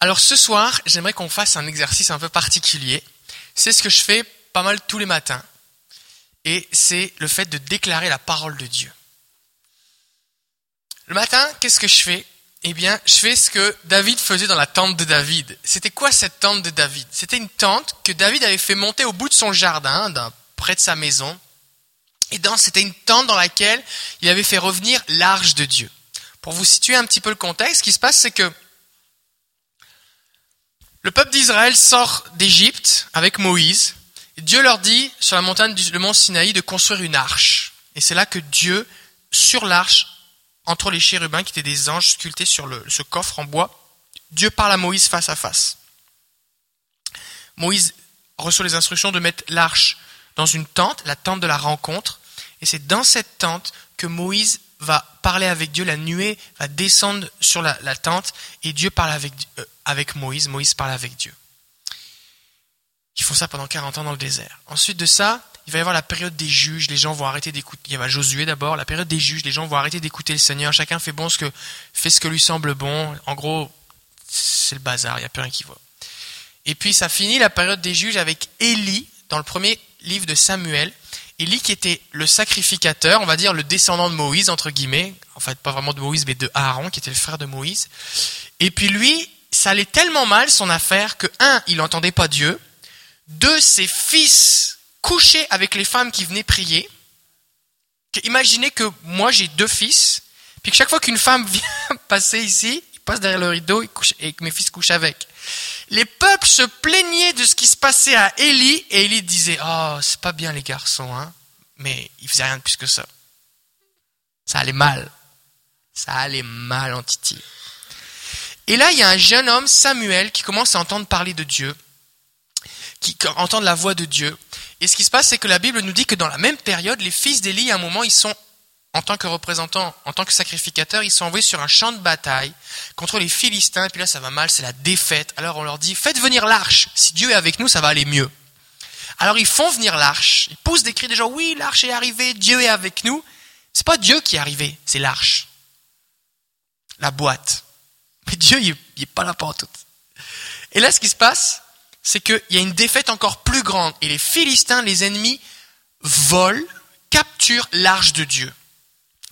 Alors ce soir, j'aimerais qu'on fasse un exercice un peu particulier. C'est ce que je fais pas mal tous les matins. Et c'est le fait de déclarer la parole de Dieu. Le matin, qu'est-ce que je fais? Eh bien, je fais ce que David faisait dans la tente de David. C'était quoi cette tente de David? C'était une tente que David avait fait monter au bout de son jardin, près de sa maison. Et c'était une tente dans laquelle il avait fait revenir l'arche de Dieu. Pour vous situer un petit peu le contexte, ce qui se passe, c'est que le peuple d'Israël sort d'Égypte avec Moïse. Et Dieu leur dit, sur la montagne du mont Sinaï, de construire une arche. Et c'est là que Dieu, sur l'arche, entre les chérubins, qui étaient des anges sculptés sur ce coffre en bois, Dieu parle à Moïse face à face. Moïse reçoit les instructions de mettre l'arche dans une tente, la tente de la rencontre. Et c'est dans cette tente que Moïse va parler avec Dieu, la nuée va descendre sur la, tente et Dieu parle avec, euh, avec Moïse, Moïse parle avec Dieu. Ils font ça pendant 40 ans dans le désert. Ensuite de ça, il va y avoir la période des juges, les gens vont arrêter d'écouter. Il y a Josué d'abord, la période des juges, les gens vont arrêter d'écouter le Seigneur, chacun fait bon ce que fait ce que lui semble bon. En gros, c'est le bazar, il n'y a plus rien qui voit. Et puis ça finit la période des juges avec Élie dans le premier livre de Samuel. Élie qui était le sacrificateur, on va dire le descendant de Moïse, entre guillemets, en fait pas vraiment de Moïse, mais de Aaron, qui était le frère de Moïse. Et puis lui, ça allait tellement mal son affaire que, un, il n'entendait pas Dieu, deux, ses fils couchaient avec les femmes qui venaient prier. Imaginez que moi j'ai deux fils, puis que chaque fois qu'une femme vient passer ici, il passe derrière le rideau et que mes fils couchent avec les peuples se plaignaient de ce qui se passait à Élie, et Élie disait, oh, c'est pas bien les garçons, hein. Mais il faisait rien de plus que ça. Ça allait mal. Ça allait mal en Titi. Et là, il y a un jeune homme, Samuel, qui commence à entendre parler de Dieu, qui entend la voix de Dieu. Et ce qui se passe, c'est que la Bible nous dit que dans la même période, les fils d'Élie, à un moment, ils sont en tant que représentant, en tant que sacrificateur, ils sont envoyés sur un champ de bataille contre les Philistins, et puis là ça va mal, c'est la défaite. Alors on leur dit, faites venir l'arche, si Dieu est avec nous, ça va aller mieux. Alors ils font venir l'arche, ils poussent des cris des gens, oui, l'arche est arrivée, Dieu est avec nous. C'est pas Dieu qui est arrivé, c'est l'arche. La boîte. Mais Dieu, il n'est pas là pour tout. Et là, ce qui se passe, c'est qu'il y a une défaite encore plus grande. Et les Philistins, les ennemis, volent, capturent l'arche de Dieu.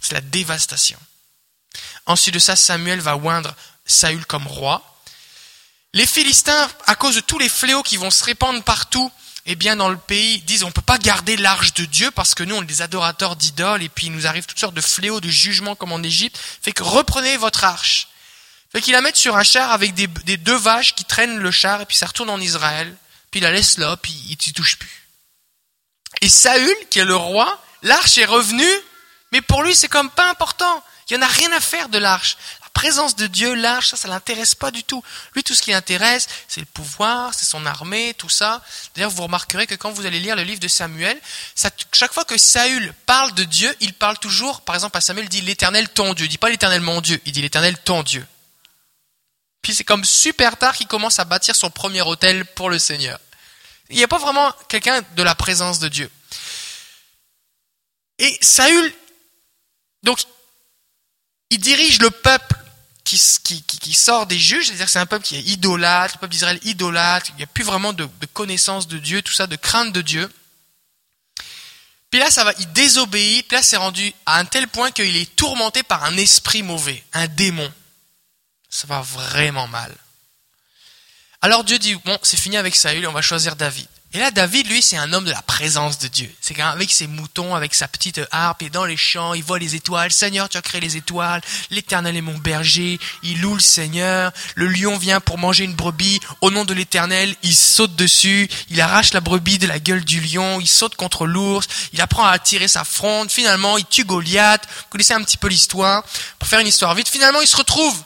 C'est la dévastation. Ensuite de ça, Samuel va oindre Saül comme roi. Les Philistins, à cause de tous les fléaux qui vont se répandre partout, eh bien, dans le pays, disent on ne peut pas garder l'arche de Dieu parce que nous, on est des adorateurs d'idoles et puis il nous arrive toutes sortes de fléaux, de jugements comme en Égypte. Fait que reprenez votre arche. Fait qu'il la met sur un char avec des, deux vaches qui traînent le char et puis ça retourne en Israël. Puis il la laisse là, puis il ne touche plus. Et Saül, qui est le roi, l'arche est revenue mais pour lui, c'est comme pas important. Il n'y en a rien à faire de l'arche. La présence de Dieu, l'arche, ça, ça l'intéresse pas du tout. Lui, tout ce qui l'intéresse, c'est le pouvoir, c'est son armée, tout ça. D'ailleurs, vous remarquerez que quand vous allez lire le livre de Samuel, chaque fois que Saül parle de Dieu, il parle toujours, par exemple, à Samuel, il dit l'éternel ton Dieu. Il dit pas l'éternel mon Dieu, il dit l'éternel ton Dieu. Puis c'est comme super tard qu'il commence à bâtir son premier hôtel pour le Seigneur. Il n'y a pas vraiment quelqu'un de la présence de Dieu. Et Saül, donc, il dirige le peuple qui, sort des juges, c'est-à-dire c'est un peuple qui est idolâtre, le peuple d'Israël idolâtre, il n'y a plus vraiment de, connaissance de Dieu, tout ça, de crainte de Dieu. Puis là, ça va, il désobéit, puis là, c'est rendu à un tel point qu'il est tourmenté par un esprit mauvais, un démon. Ça va vraiment mal. Alors Dieu dit, bon, c'est fini avec Saül, on va choisir David. Et là, David, lui, c'est un homme de la présence de Dieu. C'est avec ses moutons, avec sa petite harpe, et dans les champs, il voit les étoiles. Seigneur, tu as créé les étoiles. L'éternel est mon berger. Il loue le Seigneur. Le lion vient pour manger une brebis. Au nom de l'éternel, il saute dessus. Il arrache la brebis de la gueule du lion. Il saute contre l'ours. Il apprend à tirer sa fronde. Finalement, il tue Goliath. Vous connaissez un petit peu l'histoire. Pour faire une histoire vite, finalement, il se retrouve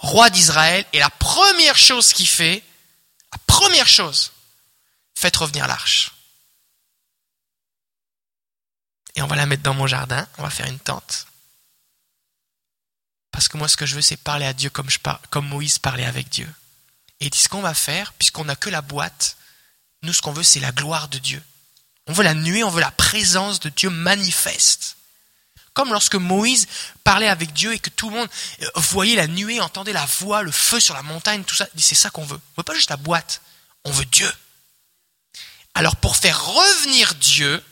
roi d'Israël. Et la première chose qu'il fait, la première chose, faites revenir l'arche. Et on va la mettre dans mon jardin, on va faire une tente. Parce que moi, ce que je veux, c'est parler à Dieu comme, Moïse parlait avec Dieu. Et dit ce qu'on va faire, puisqu'on n'a que la boîte, nous, ce qu'on veut, c'est la gloire de Dieu. On veut la nuée, on veut la présence de Dieu manifeste. Comme lorsque Moïse parlait avec Dieu et que tout le monde euh, voyait la nuée, entendait la voix, le feu sur la montagne, tout ça. C'est ça qu'on veut. On veut pas juste la boîte, on veut Dieu. Alors pour faire revenir Dieu,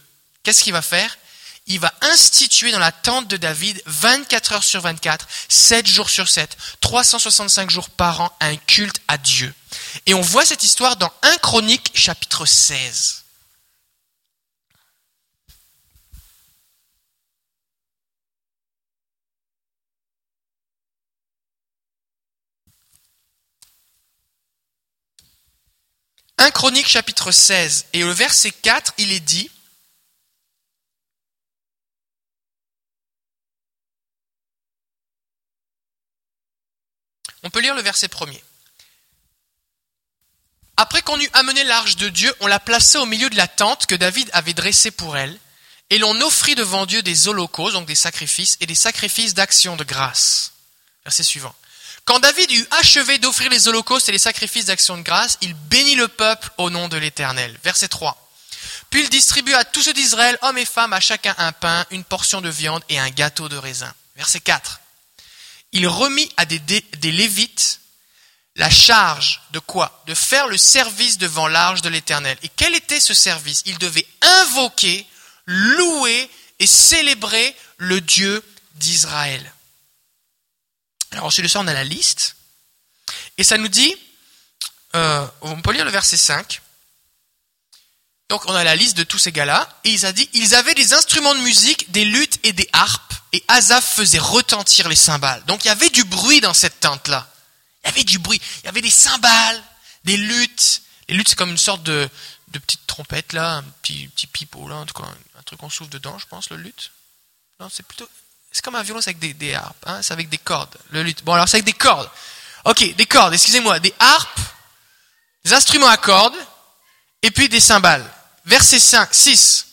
qu'est-ce qu'il va faire? Il va instituer dans la tente de David 24 heures sur 24, 7 jours sur 7, 365 jours par an, un culte à Dieu. Et on voit cette histoire dans 1 Chronique chapitre 16. 1 Chronique chapitre 16 et le verset 4, il est dit, on peut lire le verset premier. Après qu'on eut amené l'arche de Dieu, on l'a placée au milieu de la tente que David avait dressée pour elle, et l'on offrit devant Dieu des holocaustes, donc des sacrifices, et des sacrifices d'action de grâce. Verset suivant. Quand David eut achevé d'offrir les holocaustes et les sacrifices d'action de grâce, il bénit le peuple au nom de l'Éternel. Verset 3. Puis il distribua à tous ceux d'Israël, hommes et femmes, à chacun un pain, une portion de viande et un gâteau de raisin. Verset 4. Il remit à des, des Lévites la charge de quoi? De faire le service devant l'arche de l'Éternel. Et quel était ce service? Il devait invoquer, louer et célébrer le Dieu d'Israël. Alors ensuite de ça, on a la liste. Et ça nous dit, euh, on peut lire le verset 5. Donc on a la liste de tous ces gars-là. Et il a dit, ils avaient des instruments de musique, des luttes et des harpes. Et Asaph faisait retentir les cymbales. Donc il y avait du bruit dans cette tente-là. Il y avait du bruit. Il y avait des cymbales, des luttes. Les luttes, c'est comme une sorte de, de petite trompette, là, un petit, petit pipeau, là, en tout cas, un truc qu'on souffle dedans, je pense, le lutte. Non, c'est plutôt c'est comme un violon, c'est avec des, des harpes. Hein, c'est avec des cordes. Le luth. Bon, alors c'est avec des cordes. Ok, des cordes, excusez-moi. Des harpes, des instruments à cordes, et puis des cymbales. Verset 5, 6.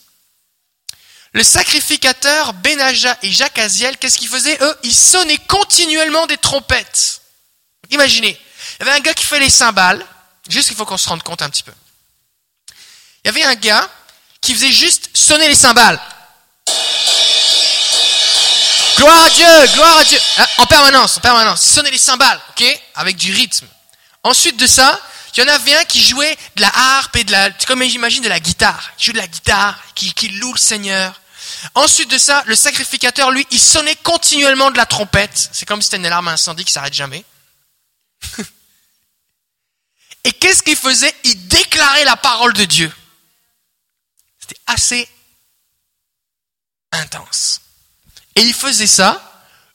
Le sacrificateur Benaja et Jacques Aziel, qu'est-ce qu'ils faisaient? Eux, ils sonnaient continuellement des trompettes. Imaginez, il y avait un gars qui fait les cymbales, juste qu'il faut qu'on se rende compte un petit peu. Il y avait un gars qui faisait juste sonner les cymbales. Gloire à Dieu, gloire à Dieu. Hein, en permanence, en permanence. Sonnez les cymbales, ok? Avec du rythme. Ensuite de ça, il y en avait un qui jouait de la harpe et de la, comme j'imagine, de la guitare. Il joue de la guitare, qui, qui loue le Seigneur. Ensuite de ça, le sacrificateur, lui, il sonnait continuellement de la trompette. C'est comme si c'était une alarme incendie qui s'arrête jamais. et qu'est-ce qu'il faisait? Il déclarait la parole de Dieu. C'était assez intense. Et ils faisaient ça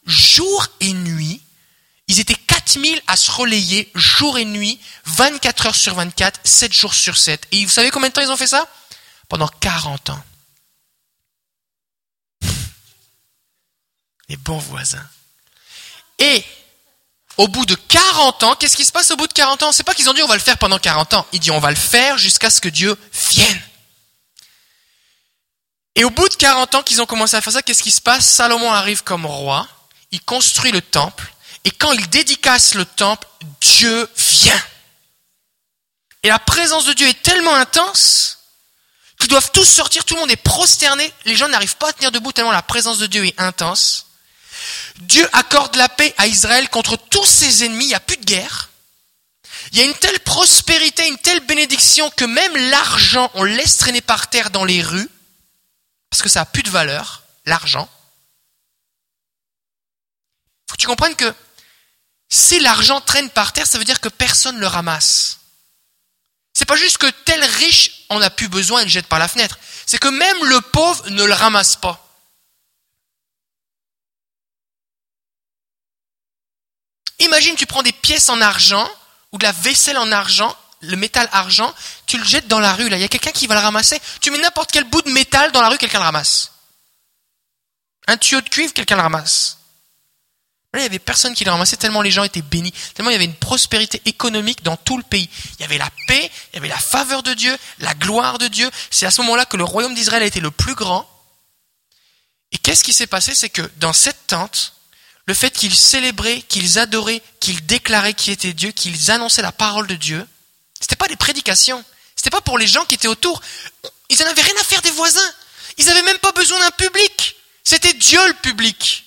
jour et nuit. Ils étaient 4000 à se relayer jour et nuit, 24 heures sur 24, 7 jours sur 7. Et vous savez combien de temps ils ont fait ça? Pendant 40 ans. Les bons voisins. Et au bout de 40 ans, qu'est-ce qui se passe au bout de 40 ans? C'est pas qu'ils ont dit on va le faire pendant 40 ans. Ils disent on va le faire jusqu'à ce que Dieu vienne. Et au bout de 40 ans qu'ils ont commencé à faire ça, qu'est-ce qui se passe? Salomon arrive comme roi, il construit le temple, et quand il dédicace le temple, Dieu vient. Et la présence de Dieu est tellement intense qu'ils doivent tous sortir, tout le monde est prosterné, les gens n'arrivent pas à tenir debout tellement la présence de Dieu est intense. Dieu accorde la paix à Israël contre tous ses ennemis, il n'y a plus de guerre. Il y a une telle prospérité, une telle bénédiction que même l'argent, on laisse traîner par terre dans les rues parce que ça a plus de valeur, l'argent. Faut que tu comprennes que si l'argent traîne par terre, ça veut dire que personne ne le ramasse. C'est pas juste que tel riche en a plus besoin et le jette par la fenêtre. C'est que même le pauvre ne le ramasse pas. Imagine, tu prends des pièces en argent ou de la vaisselle en argent le métal argent, tu le jettes dans la rue, là, il y a quelqu'un qui va le ramasser. Tu mets n'importe quel bout de métal dans la rue, quelqu'un le ramasse. Un tuyau de cuivre, quelqu'un le ramasse. Là, il y avait personne qui le ramassait tellement les gens étaient bénis, tellement il y avait une prospérité économique dans tout le pays. Il y avait la paix, il y avait la faveur de Dieu, la gloire de Dieu. C'est à ce moment-là que le royaume d'Israël a été le plus grand. Et qu'est-ce qui s'est passé? C'est que dans cette tente, le fait qu'ils célébraient, qu'ils adoraient, qu'ils déclaraient qui était Dieu, qu'ils annonçaient la parole de Dieu, c'était pas des prédications. C'était pas pour les gens qui étaient autour. Ils n'en avaient rien à faire des voisins. Ils n'avaient même pas besoin d'un public. C'était Dieu le public.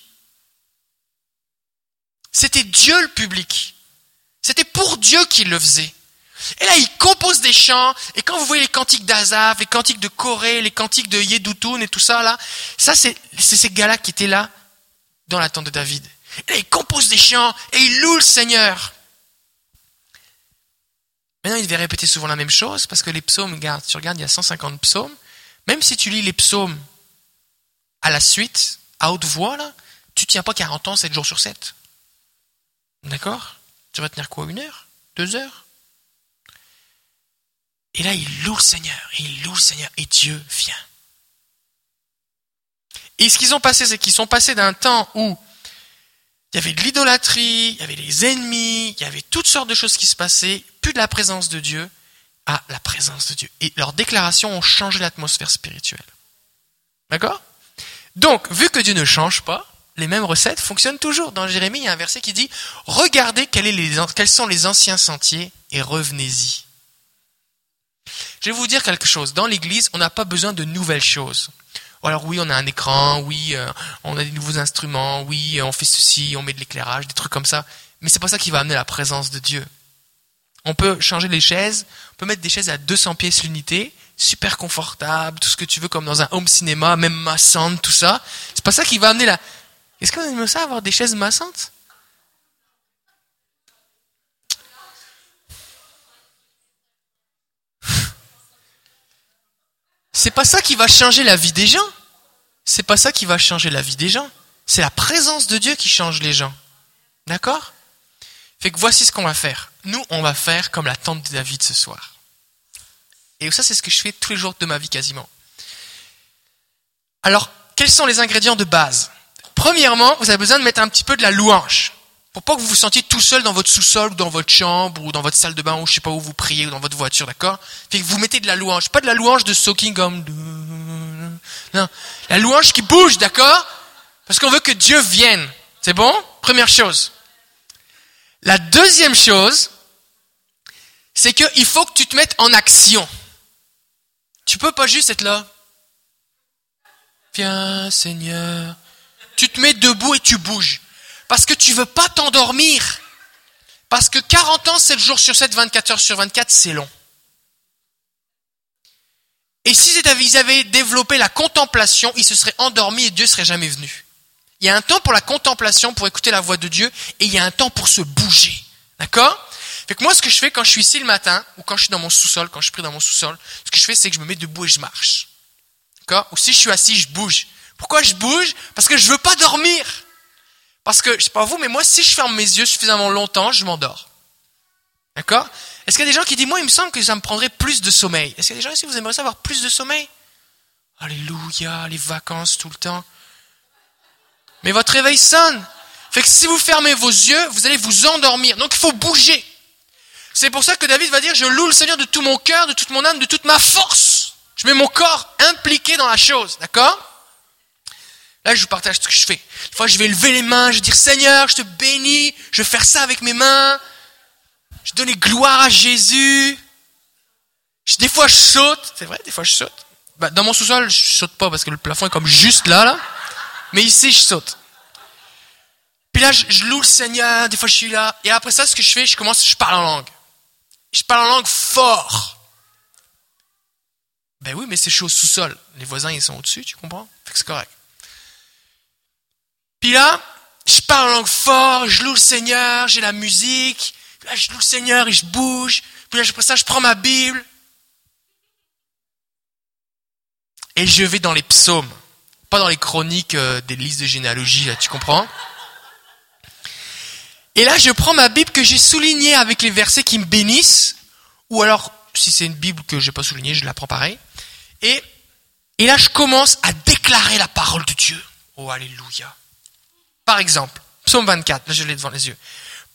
C'était Dieu le public. C'était pour Dieu qu'il le faisait. Et là, il compose des chants, et quand vous voyez les cantiques d'Azaf, les cantiques de Corée, les cantiques de Yedutun et tout ça, là, ça, c'est ces gars-là qui étaient là, dans la tente de David. Et là, il compose des chants, et il loue le Seigneur. Maintenant, il devait répéter souvent la même chose, parce que les psaumes, tu regardes, il y a 150 psaumes. Même si tu lis les psaumes à la suite, à haute voix, là, tu tiens pas 40 ans, 7 jours sur 7. D'accord? Tu vas tenir quoi Une heure? Deux heures? Et là, il loue le Seigneur, il loue le Seigneur, et Dieu vient. Et ce qu'ils ont passé, c'est qu'ils sont passés d'un temps où il y avait de l'idolâtrie, il y avait les ennemis, il y avait toutes sortes de choses qui se passaient, plus de la présence de Dieu à la présence de Dieu. Et leurs déclarations ont changé l'atmosphère spirituelle. D'accord? Donc, vu que Dieu ne change pas, les mêmes recettes fonctionnent toujours. Dans Jérémie, il y a un verset qui dit Regardez quels sont les anciens sentiers et revenez-y. Je vais vous dire quelque chose. Dans l'Église, on n'a pas besoin de nouvelles choses. Alors oui, on a un écran, oui, euh, on a des nouveaux instruments, oui, on fait ceci, on met de l'éclairage, des trucs comme ça. Mais c'est pas ça qui va amener la présence de Dieu. On peut changer les chaises, on peut mettre des chaises à 200 pièces l'unité, super confortable, tout ce que tu veux comme dans un home cinéma, même massante, tout ça. C'est pas ça qui va amener la... Est-ce qu'on aime ça avoir des chaises massantes? C'est pas ça qui va changer la vie des gens. C'est pas ça qui va changer la vie des gens. C'est la présence de Dieu qui change les gens. D'accord? Fait que voici ce qu'on va faire. Nous, on va faire comme la tante de David ce soir. Et ça, c'est ce que je fais tous les jours de ma vie quasiment. Alors, quels sont les ingrédients de base? Premièrement, vous avez besoin de mettre un petit peu de la louange. Pour pas que vous vous sentiez tout seul dans votre sous-sol, ou dans votre chambre, ou dans votre salle de bain, ou je sais pas où vous priez, ou dans votre voiture, d'accord? Fait que vous mettez de la louange. Pas de la louange de soaking comme... Non. La louange qui bouge, d'accord? Parce qu'on veut que Dieu vienne. C'est bon? Première chose. La deuxième chose, c'est qu'il faut que tu te mettes en action. Tu peux pas juste être là. Viens, Seigneur. Tu te mets debout et tu bouges. Parce que tu veux pas t'endormir. Parce que 40 ans, 7 jours sur 7, 24 heures sur 24, c'est long. Et si ils avaient développé la contemplation, ils se seraient endormis et Dieu serait jamais venu. Il y a un temps pour la contemplation, pour écouter la voix de Dieu, et il y a un temps pour se bouger. D'accord? Fait que moi, ce que je fais quand je suis ici le matin, ou quand je suis dans mon sous-sol, quand je prie dans mon sous-sol, ce que je fais, c'est que je me mets debout et je marche. D'accord? Ou si je suis assis, je bouge. Pourquoi je bouge? Parce que je veux pas dormir. Parce que, je sais pas vous, mais moi, si je ferme mes yeux suffisamment longtemps, je m'endors. D'accord? Est-ce qu'il y a des gens qui disent, moi, il me semble que ça me prendrait plus de sommeil. Est-ce qu'il y a des gens ici, vous aimeriez avoir plus de sommeil? Alléluia, les vacances tout le temps. Mais votre réveil sonne. Fait que si vous fermez vos yeux, vous allez vous endormir. Donc il faut bouger. C'est pour ça que David va dire, je loue le Seigneur de tout mon cœur, de toute mon âme, de toute ma force. Je mets mon corps impliqué dans la chose, d'accord? Là, je vous partage ce que je fais. Des fois, je vais lever les mains, je vais dire, Seigneur, je te bénis, je vais faire ça avec mes mains. Je donne gloire à Jésus. Des fois, je saute. C'est vrai, des fois, je saute. Bah, dans mon sous-sol, je saute pas parce que le plafond est comme juste là, là. Mais ici, je saute. Puis là, je, loue le Seigneur. Des fois, je suis là. Et après ça, ce que je fais, je commence, je parle en langue. Je parle en langue fort. Ben oui, mais c'est chaud au sous-sol. Les voisins, ils sont au-dessus, tu comprends? c'est correct. Puis là, je parle en langue fort, je loue le Seigneur, j'ai la musique. Puis là, je loue le Seigneur et je bouge. Puis là, après ça, je prends ma Bible. Et je vais dans les psaumes. Dans les chroniques euh, des listes de généalogie, là, tu comprends? Et là, je prends ma Bible que j'ai soulignée avec les versets qui me bénissent, ou alors, si c'est une Bible que je n'ai pas soulignée, je la prends pareil. Et, et là, je commence à déclarer la parole de Dieu. Oh, alléluia. Par exemple, psaume 24, là je l'ai devant les yeux.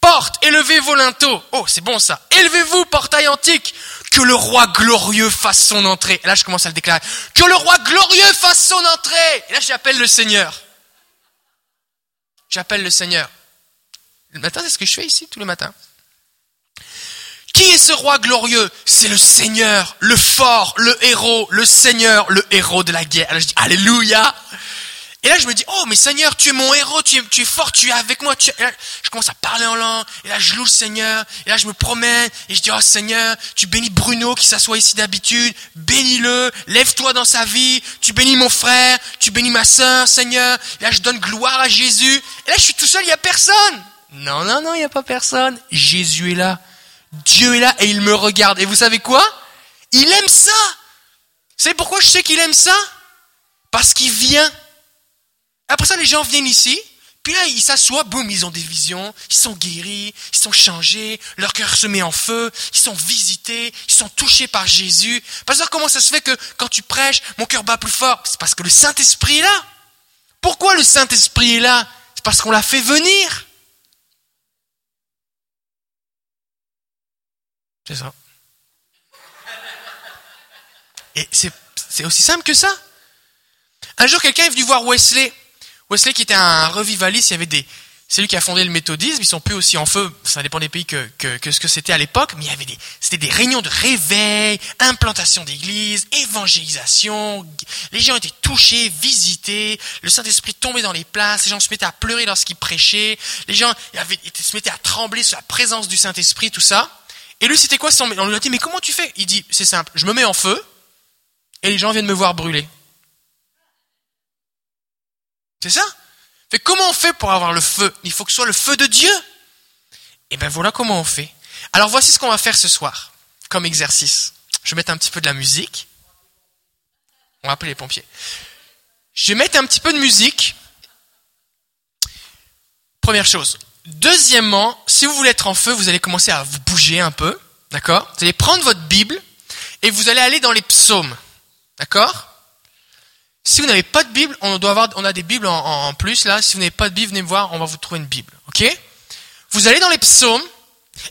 Porte, élevez vos linteaux. Oh, c'est bon ça. Élevez-vous, portail antique. Que le roi glorieux fasse son entrée. Et là, je commence à le déclarer. Que le roi glorieux fasse son entrée. Et là, j'appelle le Seigneur. J'appelle le Seigneur. Le matin, c'est ce que je fais ici tous les matins. Qui est ce roi glorieux? C'est le Seigneur, le fort, le héros, le Seigneur, le héros de la guerre. Alors je dis Alléluia. Et là, je me dis, oh, mais Seigneur, tu es mon héros, tu es, fort, tu es avec moi. Je commence à parler en langue, et là, je loue le Seigneur, et là, je me promène, et je dis, oh Seigneur, tu bénis Bruno qui s'assoit ici d'habitude, bénis-le, lève-toi dans sa vie, tu bénis mon frère, tu bénis ma sœur, Seigneur. Et là, je donne gloire à Jésus. Et là, je suis tout seul, il n'y a personne. Non, non, non, il n'y a pas personne. Jésus est là. Dieu est là, et il me regarde. Et vous savez quoi? Il aime ça. C'est pourquoi je sais qu'il aime ça? Parce qu'il vient après ça, les gens viennent ici, puis là, ils s'assoient, boum, ils ont des visions, ils sont guéris, ils sont changés, leur cœur se met en feu, ils sont visités, ils sont touchés par Jésus. Pasteur, comment ça se fait que quand tu prêches, mon cœur bat plus fort? C'est parce que le Saint-Esprit est là. Pourquoi le Saint-Esprit est là? C'est parce qu'on l'a fait venir. C'est ça. Et c'est aussi simple que ça. Un jour, quelqu'un est venu voir Wesley Wesley qui était un revivaliste, il y avait des, c'est lui qui a fondé le méthodisme, ils sont plus aussi en feu, ça dépend des pays que, que, ce que c'était à l'époque, mais il y avait des, c'était des réunions de réveil, implantation d'église, évangélisation, les gens étaient touchés, visités, le Saint-Esprit tombait dans les places, les gens se mettaient à pleurer lorsqu'ils prêchaient, les gens se mettaient à trembler sur la présence du Saint-Esprit, tout ça. Et lui, c'était quoi son, on lui a dit, mais comment tu fais? Il dit, c'est simple, je me mets en feu, et les gens viennent me voir brûler. C'est ça? Mais comment on fait pour avoir le feu? Il faut que ce soit le feu de Dieu? Et ben voilà comment on fait. Alors voici ce qu'on va faire ce soir, comme exercice. Je vais mettre un petit peu de la musique. On va appeler les pompiers. Je vais mettre un petit peu de musique. Première chose. Deuxièmement, si vous voulez être en feu, vous allez commencer à vous bouger un peu. D'accord? Vous allez prendre votre Bible et vous allez aller dans les psaumes. D'accord? Si vous n'avez pas de Bible, on doit avoir, on a des Bibles en, plus là. Si vous n'avez pas de Bible, venez me voir, on va vous trouver une Bible. Ok? Vous allez dans les psaumes,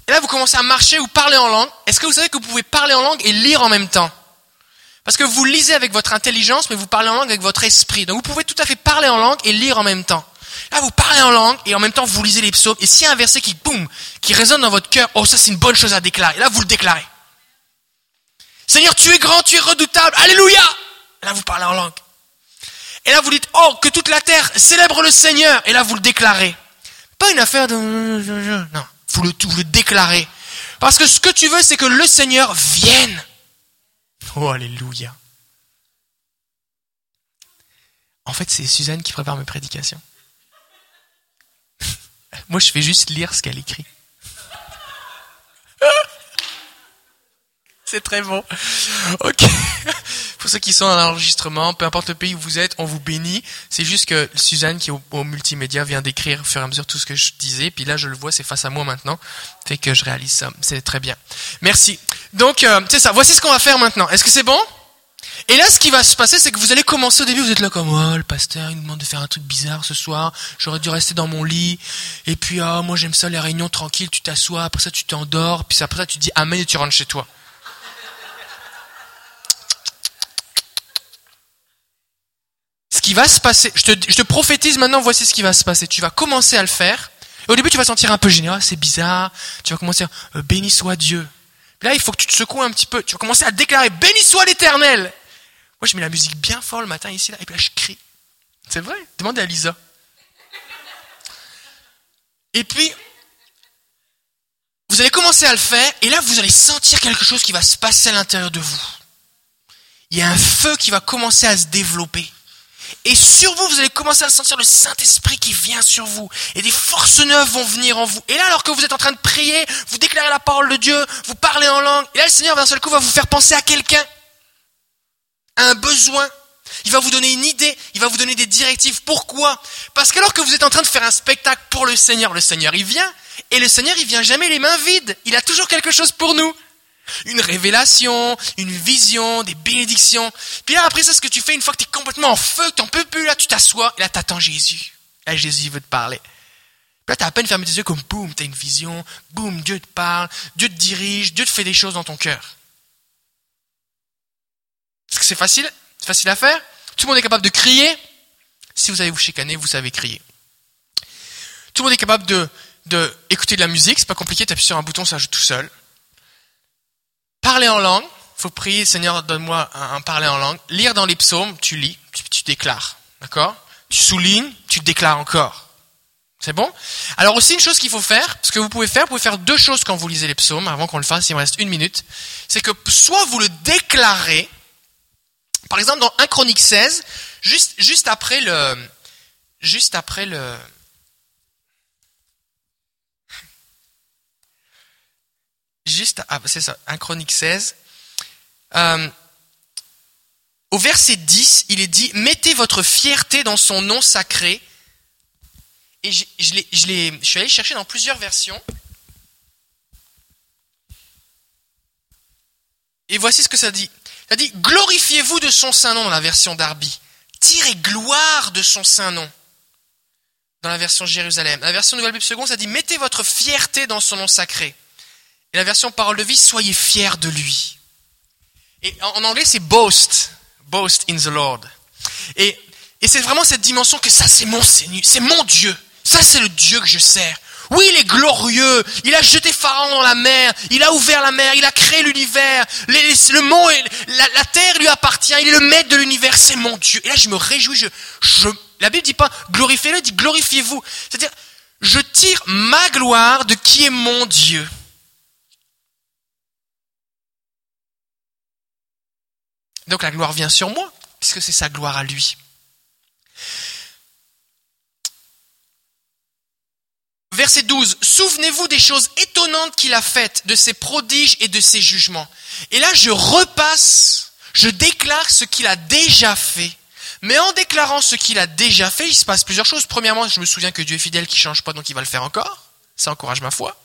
et là vous commencez à marcher, vous parlez en langue. Est-ce que vous savez que vous pouvez parler en langue et lire en même temps? Parce que vous lisez avec votre intelligence, mais vous parlez en langue avec votre esprit. Donc vous pouvez tout à fait parler en langue et lire en même temps. Là, vous parlez en langue et en même temps vous lisez les psaumes. Et s'il y a un verset qui, boum, qui résonne dans votre cœur, oh ça c'est une bonne chose à déclarer. Et là, vous le déclarez. Seigneur, tu es grand, tu es redoutable. Alléluia. Là, vous parlez en langue. Et là, vous dites, oh, que toute la terre célèbre le Seigneur. Et là, vous le déclarez. Pas une affaire de... Non, vous le, vous le déclarez. Parce que ce que tu veux, c'est que le Seigneur vienne. Oh, alléluia. En fait, c'est Suzanne qui prépare mes prédications. Moi, je fais juste lire ce qu'elle écrit. C'est très bon. Ok. Pour ceux qui sont à l'enregistrement, peu importe le pays où vous êtes, on vous bénit. C'est juste que Suzanne, qui est au, multimédia, vient d'écrire au fur et à mesure tout ce que je disais. Puis là, je le vois, c'est face à moi maintenant. Fait que je réalise ça. C'est très bien. Merci. Donc, euh, c'est ça. Voici ce qu'on va faire maintenant. Est-ce que c'est bon? Et là, ce qui va se passer, c'est que vous allez commencer au début, vous êtes là comme, oh, le pasteur, il me demande de faire un truc bizarre ce soir, j'aurais dû rester dans mon lit, et puis, oh, moi j'aime ça, les réunions tranquilles, tu t'assois, après ça tu t'endors, puis après ça tu dis amen et tu rentres chez toi. Ce qui va se passer, je te, prophétise maintenant, voici ce qui va se passer. Tu vas commencer à le faire. Au début, tu vas sentir un peu gêné. Ah, c'est bizarre. Tu vas commencer à euh, béni soit Dieu. là, il faut que tu te secoues un petit peu. Tu vas commencer à déclarer béni soit l'éternel. Moi, je mets la musique bien fort le matin ici, là, et puis là, je crie. C'est vrai? Demandez à Lisa. Et puis, vous allez commencer à le faire, et là, vous allez sentir quelque chose qui va se passer à l'intérieur de vous. Il y a un feu qui va commencer à se développer. Et sur vous, vous allez commencer à sentir le Saint-Esprit qui vient sur vous. Et des forces neuves vont venir en vous. Et là, alors que vous êtes en train de prier, vous déclarez la parole de Dieu, vous parlez en langue. Et là, le Seigneur, d'un seul coup, va vous faire penser à quelqu'un. À un besoin. Il va vous donner une idée. Il va vous donner des directives. Pourquoi? Parce qu'alors que vous êtes en train de faire un spectacle pour le Seigneur, le Seigneur, il vient. Et le Seigneur, il vient jamais les mains vides. Il a toujours quelque chose pour nous une révélation, une vision, des bénédictions. Puis là, après ça, ce que tu fais, une fois que tu es complètement en feu, que tu n'en peux plus, là, tu t'assois, et là, tu attends Jésus. Là, Jésus veut te parler. Puis là, tu as à peine fermé tes yeux, comme boum, tu as une vision, boum, Dieu te parle, Dieu te dirige, Dieu te fait des choses dans ton cœur. Est-ce que c'est facile? C'est facile à faire? Tout le monde est capable de crier? Si vous allez vous chicaner, vous savez crier. Tout le monde est capable de, de écouter de la musique, c'est pas compliqué, tu appuies sur un bouton, ça joue tout seul. Parler en langue, faut prier, Seigneur, donne-moi un, parler en langue. Lire dans les psaumes, tu lis, tu, déclares. D'accord? Tu soulignes, tu déclares encore. C'est bon? Alors aussi une chose qu'il faut faire, ce que vous pouvez faire, vous pouvez faire deux choses quand vous lisez les psaumes, avant qu'on le fasse, il me reste une minute, c'est que soit vous le déclarez, par exemple dans 1 Chronique 16, juste, juste après le... Juste après le... Juste, ah, c'est ça, 1 Chronique 16. Euh, au verset 10, il est dit, mettez votre fierté dans son nom sacré, et je, je, je, je suis allé chercher dans plusieurs versions. Et voici ce que ça dit. Ça dit, glorifiez-vous de son saint nom dans la version d'Arby. Tirez gloire de son saint nom dans la version Jérusalem. La version Nouvelle Bible Seconde, ça dit, mettez votre fierté dans son nom sacré. Et la version Parole de vie, soyez fiers de lui. Et en anglais, c'est boast. Boast in the Lord. Et, et c'est vraiment cette dimension que ça, c'est mon Seigneur, c'est mon Dieu. Ça, c'est le Dieu que je sers. Oui, il est glorieux. Il a jeté Pharaon dans la mer. Il a ouvert la mer. Il a créé l'univers. Le monde, la, la, terre lui appartient. Il est le maître de l'univers. C'est mon Dieu. Et là, je me réjouis. Je, je, la Bible dit pas glorifiez-le, dit glorifiez-vous. C'est-à-dire, je tire ma gloire de qui est mon Dieu. Donc la gloire vient sur moi, puisque c'est sa gloire à lui. Verset 12. Souvenez-vous des choses étonnantes qu'il a faites, de ses prodiges et de ses jugements. Et là, je repasse, je déclare ce qu'il a déjà fait. Mais en déclarant ce qu'il a déjà fait, il se passe plusieurs choses. Premièrement, je me souviens que Dieu est fidèle, qui change pas, donc il va le faire encore. Ça encourage ma foi.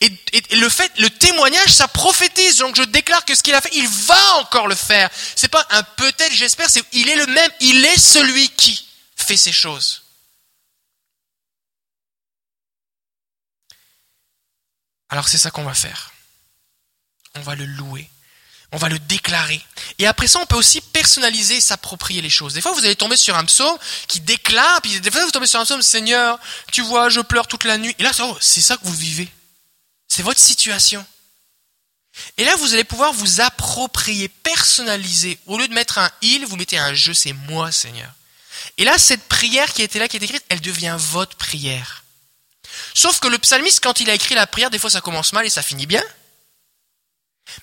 Et, le fait, le témoignage, ça prophétise. Donc je déclare que ce qu'il a fait, il va encore le faire. C'est pas un peut-être, j'espère, c'est il est le même, il est celui qui fait ces choses. Alors c'est ça qu'on va faire. On va le louer. On va le déclarer. Et après ça, on peut aussi personnaliser, s'approprier les choses. Des fois, vous allez tomber sur un psaume qui déclare, puis des fois, vous tombez sur un psaume, Seigneur, tu vois, je pleure toute la nuit. Et là, oh, c'est ça que vous vivez. C'est votre situation. Et là, vous allez pouvoir vous approprier, personnaliser. Au lieu de mettre un il, vous mettez un je, c'est moi, Seigneur. Et là, cette prière qui était là, qui est écrite, elle devient votre prière. Sauf que le psalmiste, quand il a écrit la prière, des fois ça commence mal et ça finit bien.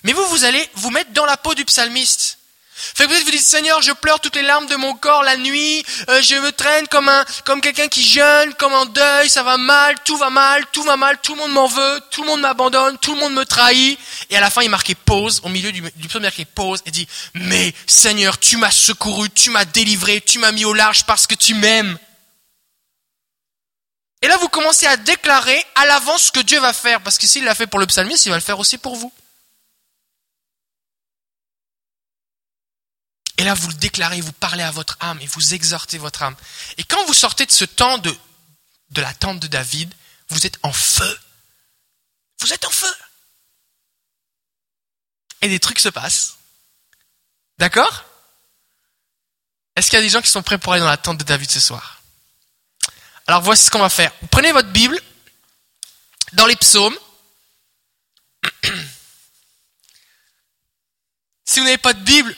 Mais vous, vous allez vous mettre dans la peau du psalmiste. Fait que vous dites, Seigneur, je pleure toutes les larmes de mon corps la nuit, euh, je me traîne comme un, comme quelqu'un qui jeûne, comme en deuil, ça va mal, tout va mal, tout va mal, tout le monde m'en veut, tout le monde m'abandonne, tout le monde me trahit. Et à la fin, il marquait pause, au milieu du, du psaume, il marquait pause, et dit, mais Seigneur, tu m'as secouru, tu m'as délivré, tu m'as mis au large parce que tu m'aimes. Et là, vous commencez à déclarer à l'avance ce que Dieu va faire, parce que s'il l'a fait pour le psalmiste, il va le faire aussi pour vous. Et là, vous le déclarez, vous parlez à votre âme et vous exhortez votre âme. Et quand vous sortez de ce temps de, de la tente de David, vous êtes en feu. Vous êtes en feu. Et des trucs se passent. D'accord? Est-ce qu'il y a des gens qui sont prêts pour aller dans la tente de David ce soir? Alors voici ce qu'on va faire. Vous prenez votre Bible dans les psaumes. si vous n'avez pas de Bible,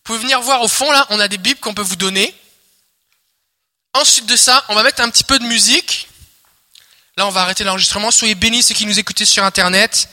vous pouvez venir voir au fond là, on a des Bibles qu'on peut vous donner. Ensuite de ça, on va mettre un petit peu de musique. Là, on va arrêter l'enregistrement. Soyez bénis ceux qui nous écoutez sur Internet.